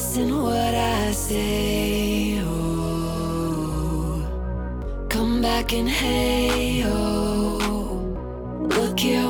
Listen what I say. Oh, come back and hey, oh, look here.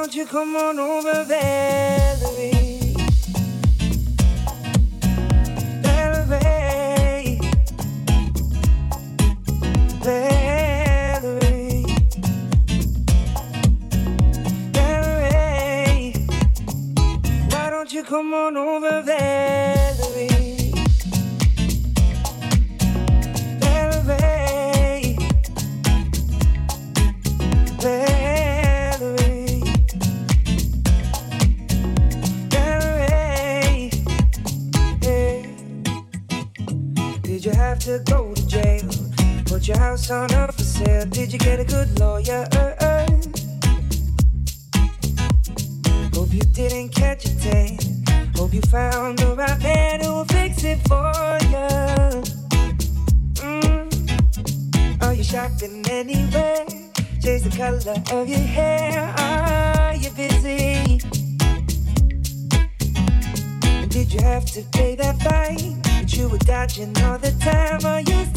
Don't you come on over, Valerie? Valerie. Valerie. Valerie. Why don't you come on over, Valerie? For sale. Did you get a good lawyer? Hope you didn't catch a tan. Hope you found the right man who will fix it for you. Mm. Are you shopping anywhere? Change the color of your hair. Are you busy? Did you have to pay that fine? But you were dodging all the time. Are you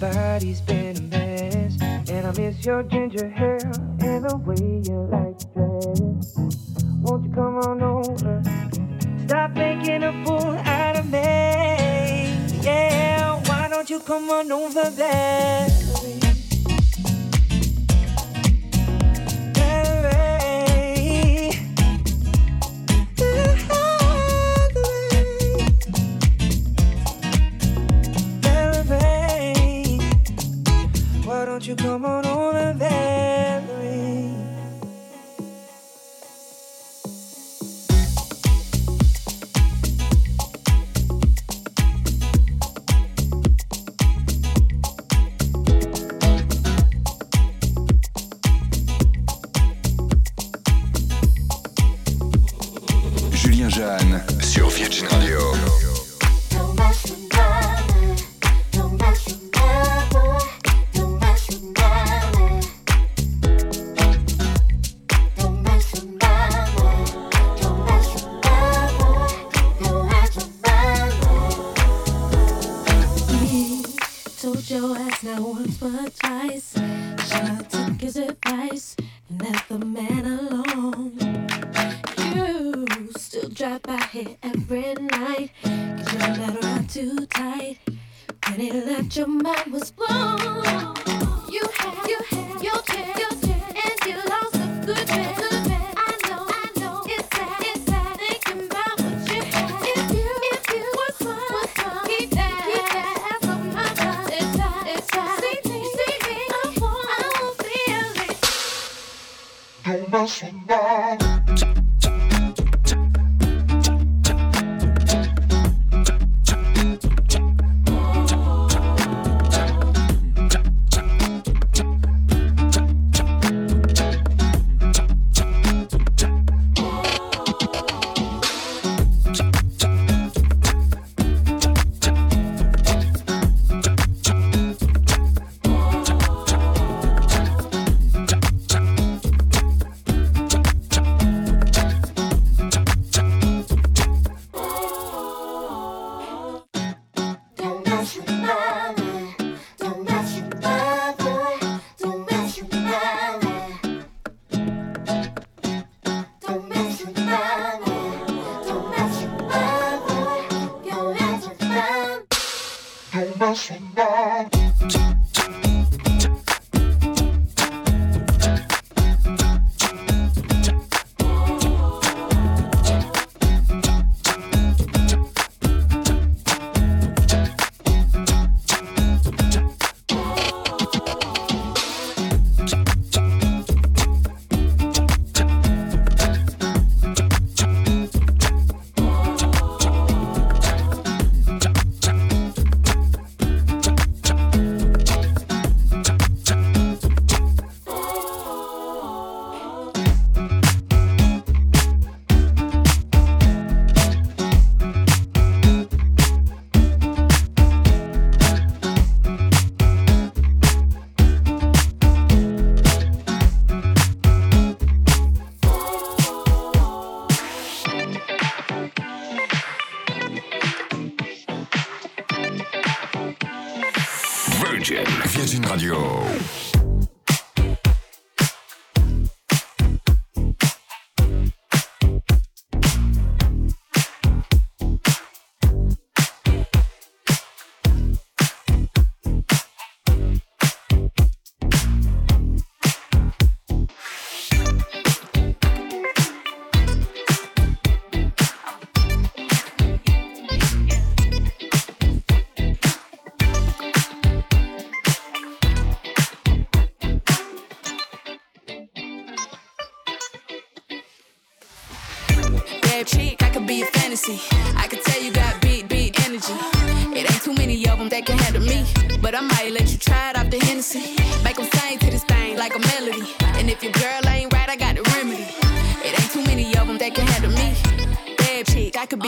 body's been a mess, and I miss your ginger hair and the way you like to dress. Won't you come on over? Stop making a fool out of me. Yeah, why don't you come on over there? You come on Ocean.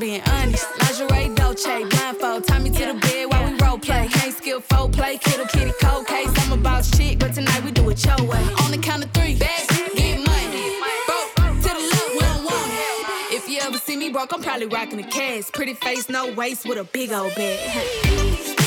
Being honest. Lingerie, Dolce, blindfold. Tie me to the bed while we role play. Can't skill folk play, kiddo kitty cold case. I'm a boss chick, but tonight we do it your way. On the count of three, best get money. Broke to the left, we don't want it. If you ever see me broke, I'm probably rocking a cast. Pretty face, no waist, with a big old bag.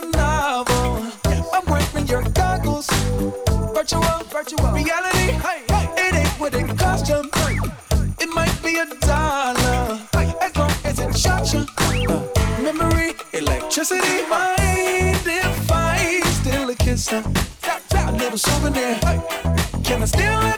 A novel. I'm wearing your goggles. Virtual reality. It ain't what it cost you. It might be a dollar, as long as it shocks you. Memory, electricity, mind, defined. Still a kiss. A little souvenir. Can I steal it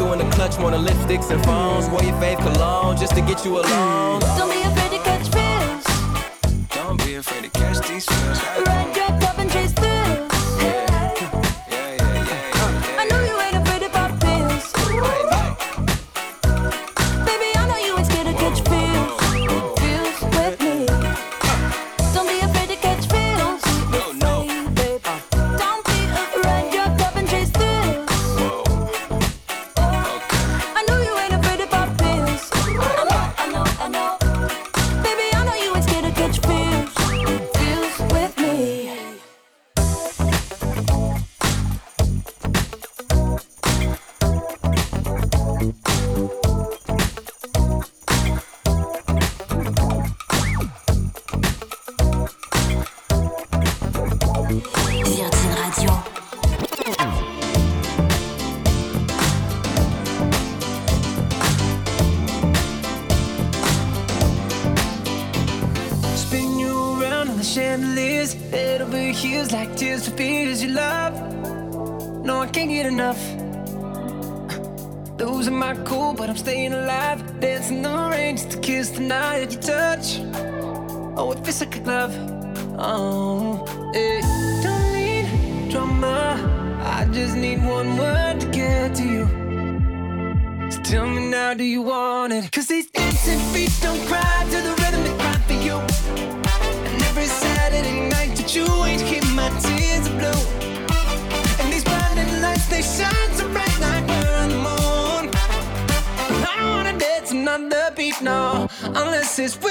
through in the clutch more than lipsticks and phones. Wore your fave cologne just to get you alone. Don't be afraid to catch fish. Don't be afraid to catch these feels. Ride unless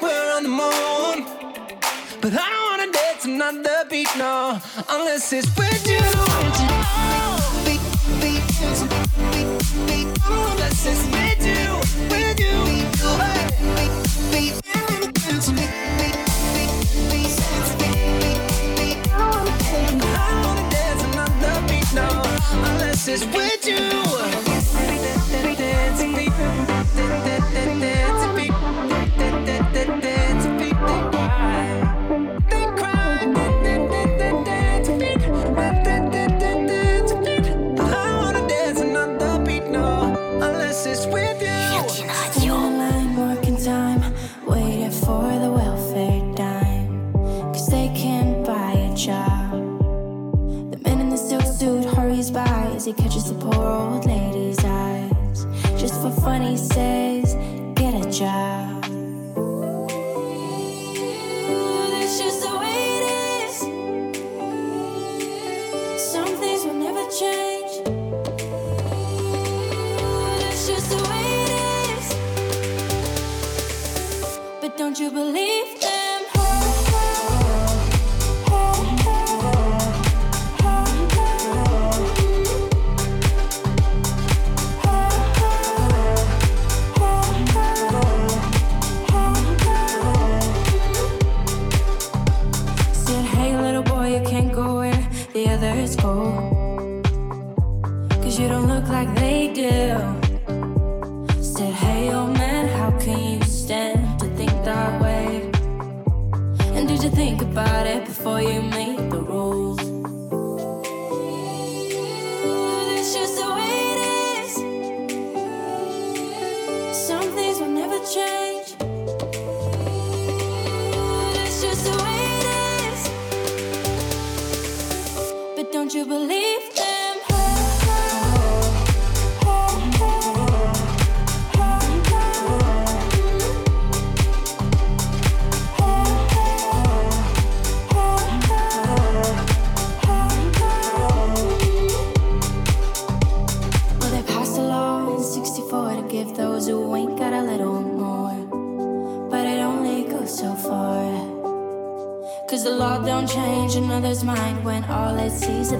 Like we're on the moon. But I don't wanna dance another beat, no, unless it's with you. Unless it's with you, with you. I don't wanna dance another beat, no, unless it's with you.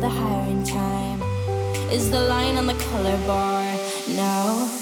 the hiring time is the line on the color bar now.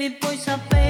Baby, poi sapere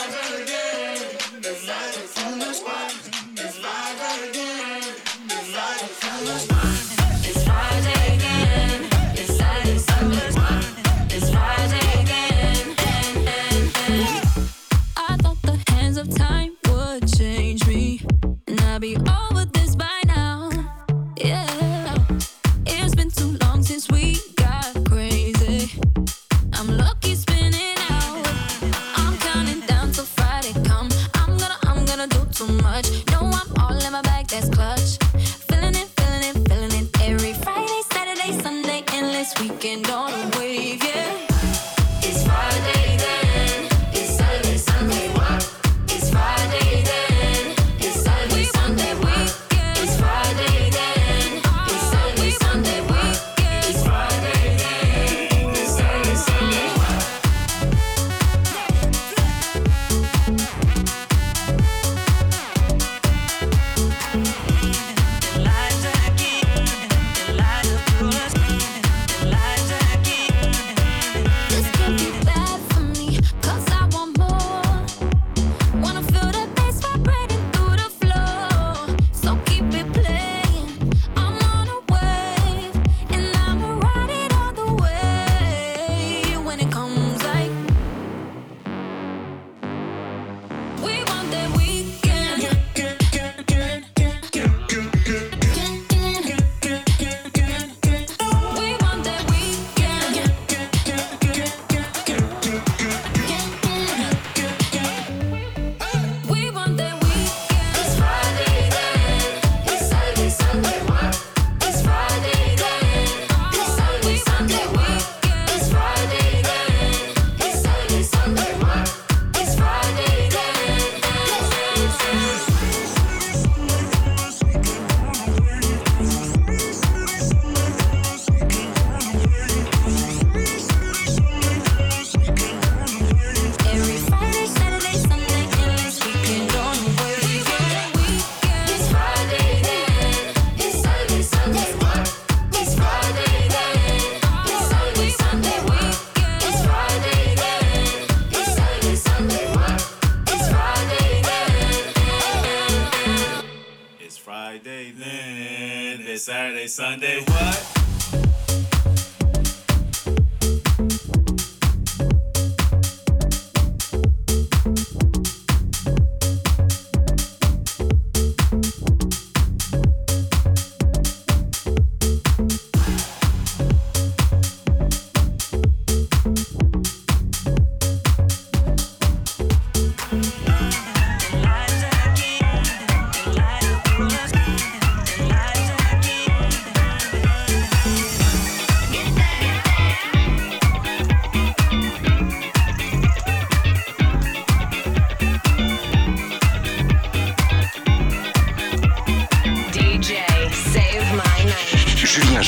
Sunday,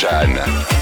Jeanne.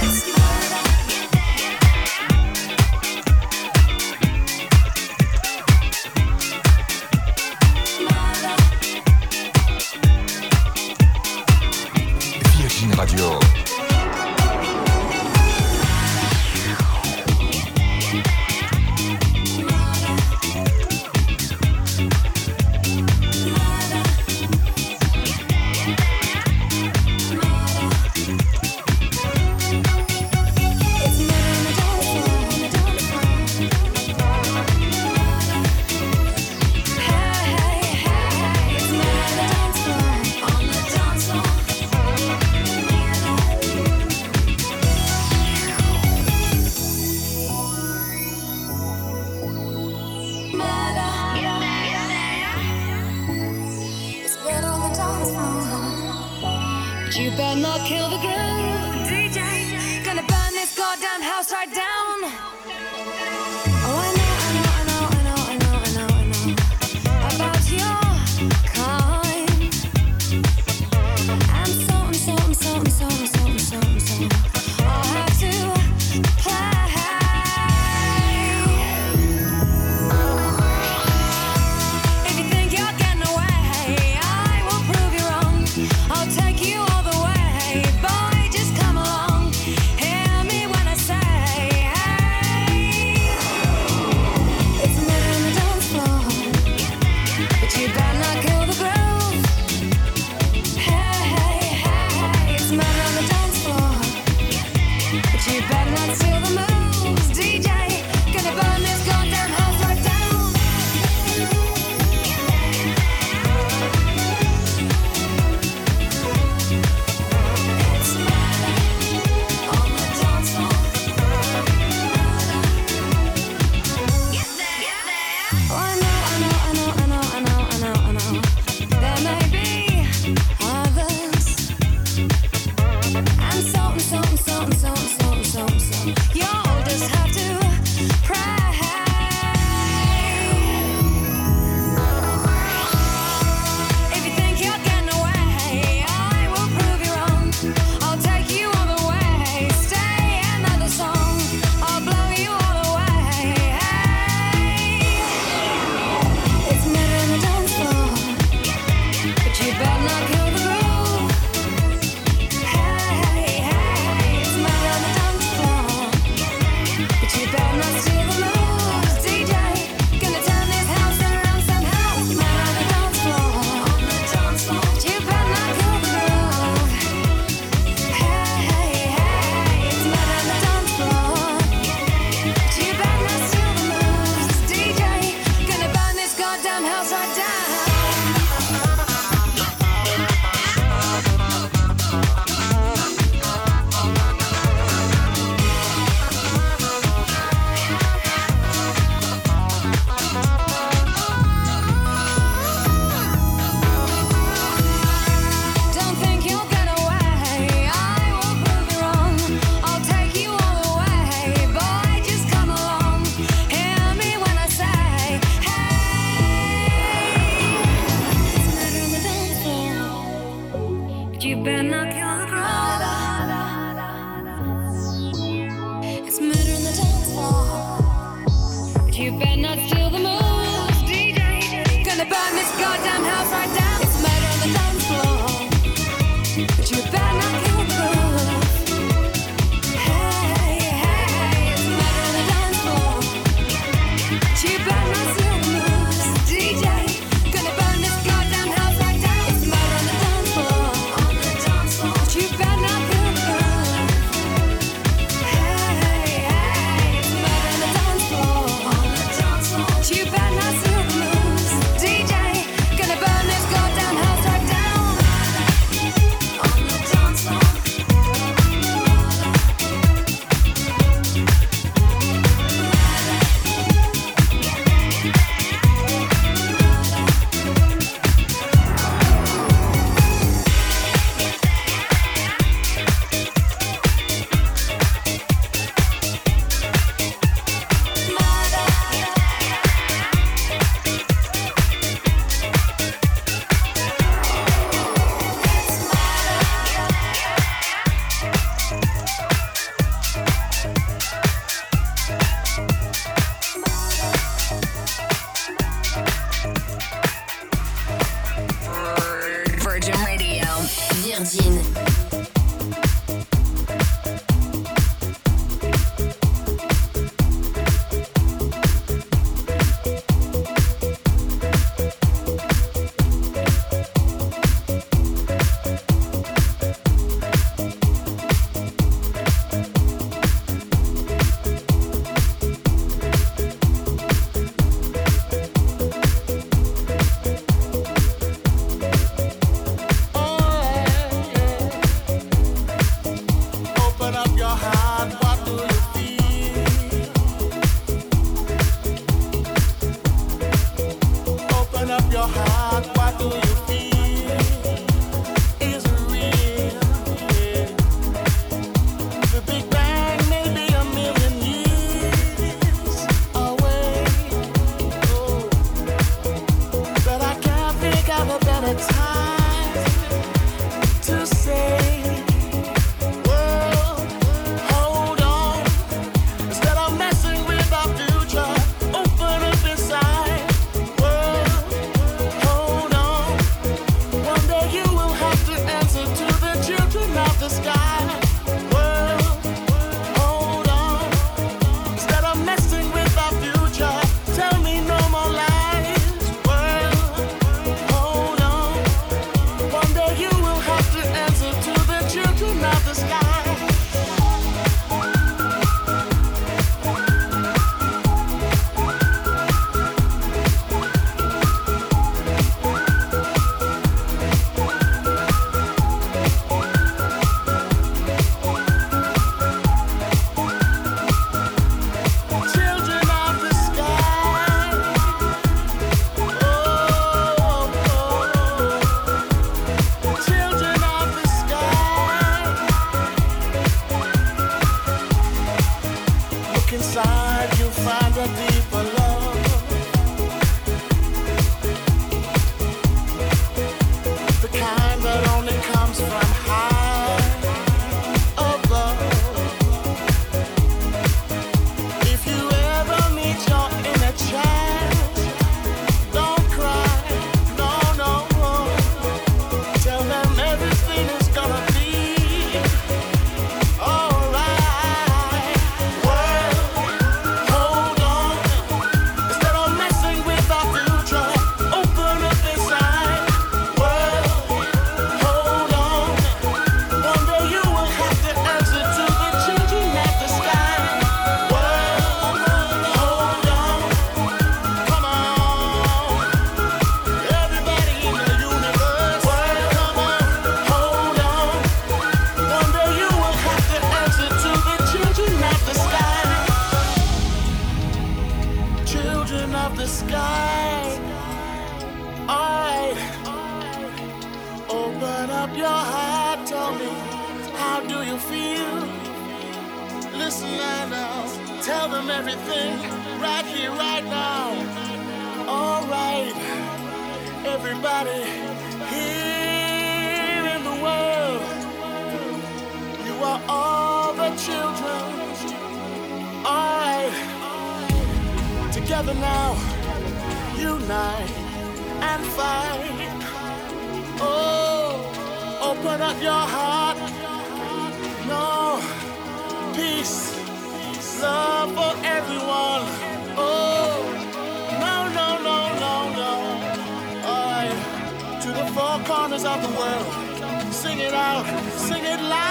Jeanne sing it Radio.